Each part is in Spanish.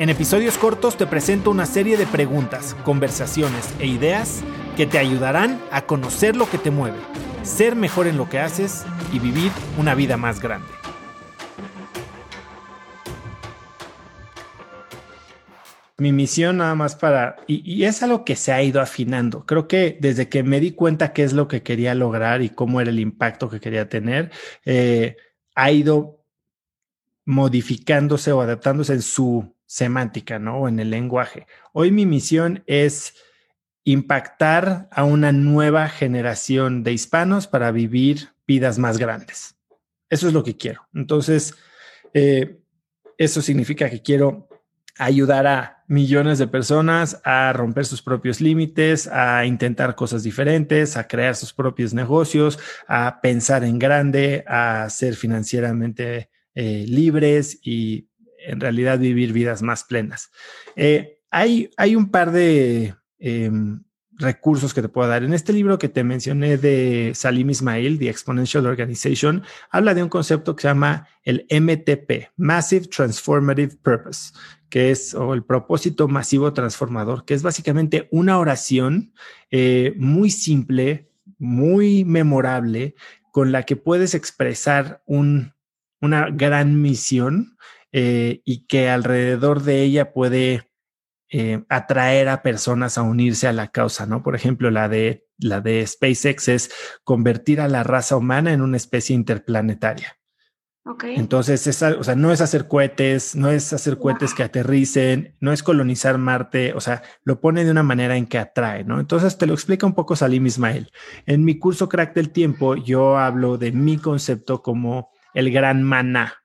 En episodios cortos te presento una serie de preguntas, conversaciones e ideas que te ayudarán a conocer lo que te mueve, ser mejor en lo que haces y vivir una vida más grande. Mi misión nada más para, y, es algo que se ha ido afinando. Creo que desde que me di cuenta qué es lo que quería lograr y cómo era el impacto que quería tener, eh, ha ido modificándose o adaptándose en su semántica, ¿no? O en el lenguaje. Hoy mi misión es impactar a una nueva generación de hispanos para vivir vidas más grandes. Eso es lo que quiero. Entonces, eh, eso significa que quiero ayudar a millones de personas a romper sus propios límites, a intentar cosas diferentes, a crear sus propios negocios, a pensar en grande, a ser financieramente eh, libres y en realidad vivir vidas más plenas. Eh, hay, hay un par de em, recursos que te puedo dar. En este libro que te mencioné de Salim Ismail, The Exponential Organization, habla de un concepto que se llama el MTP, Massive Transformative Purpose, que es o el propósito masivo transformador, que es básicamente una oración eh, muy simple, muy memorable, con la que puedes expresar un, una gran misión eh, y que alrededor de ella puede eh, atraer a personas a unirse a la causa, ¿no? Por ejemplo, la de, la de SpaceX es convertir a la raza humana en una especie interplanetaria. Okay. Entonces, o sea, no es hacer cohetes, no es hacer cohetes que aterricen, no es colonizar Marte, o sea, lo pone de una manera en que atrae, ¿no? Entonces, te lo explica un poco Salim Ismail. En mi curso Crack del Tiempo, yo hablo de mi concepto como el gran maná,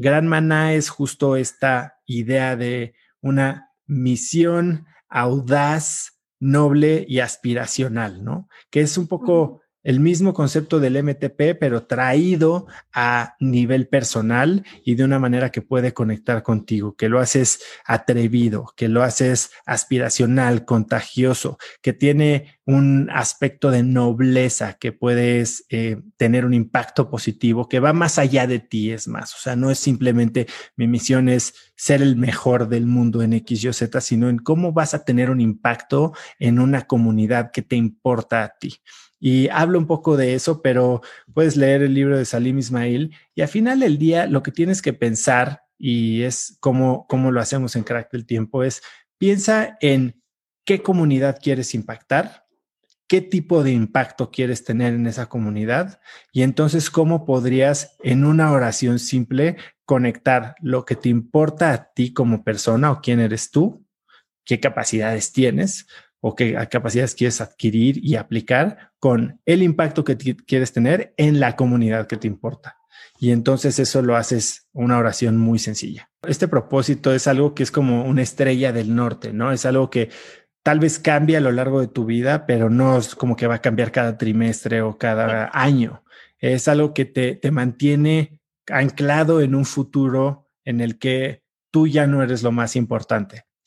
Gran Maná es justo esta idea de una misión audaz, noble y aspiracional, ¿no? Que es un poco el mismo concepto del MTP, pero traído a nivel personal y de una manera que puede conectar contigo, que lo haces atrevido, que lo haces aspiracional, contagioso, que tiene un aspecto de nobleza, que puedes eh, tener un impacto positivo, que va más allá de ti, es más. O sea, no es simplemente mi misión es ser el mejor del mundo en X, Y, Z, sino en cómo vas a tener un impacto en una comunidad que te importa a ti. Y hablo un poco de eso, pero puedes leer el libro de Salim Ismail y al final del día lo que tienes que pensar, y es como, como lo hacemos en Crack del Tiempo, es piensa en qué comunidad quieres impactar, qué tipo de impacto quieres tener en esa comunidad y entonces cómo podrías en una oración simple conectar lo que te importa a ti como persona o quién eres tú, qué capacidades tienes o qué capacidades quieres adquirir y aplicar con el impacto que quieres tener en la comunidad que te importa. Y entonces eso lo haces una oración muy sencilla. Este propósito es algo que es como una estrella del norte, ¿no? Es algo que tal vez cambie a lo largo de tu vida, pero no es como que va a cambiar cada trimestre o cada año. Es algo que te, te mantiene anclado en un futuro en el que tú ya no eres lo más importante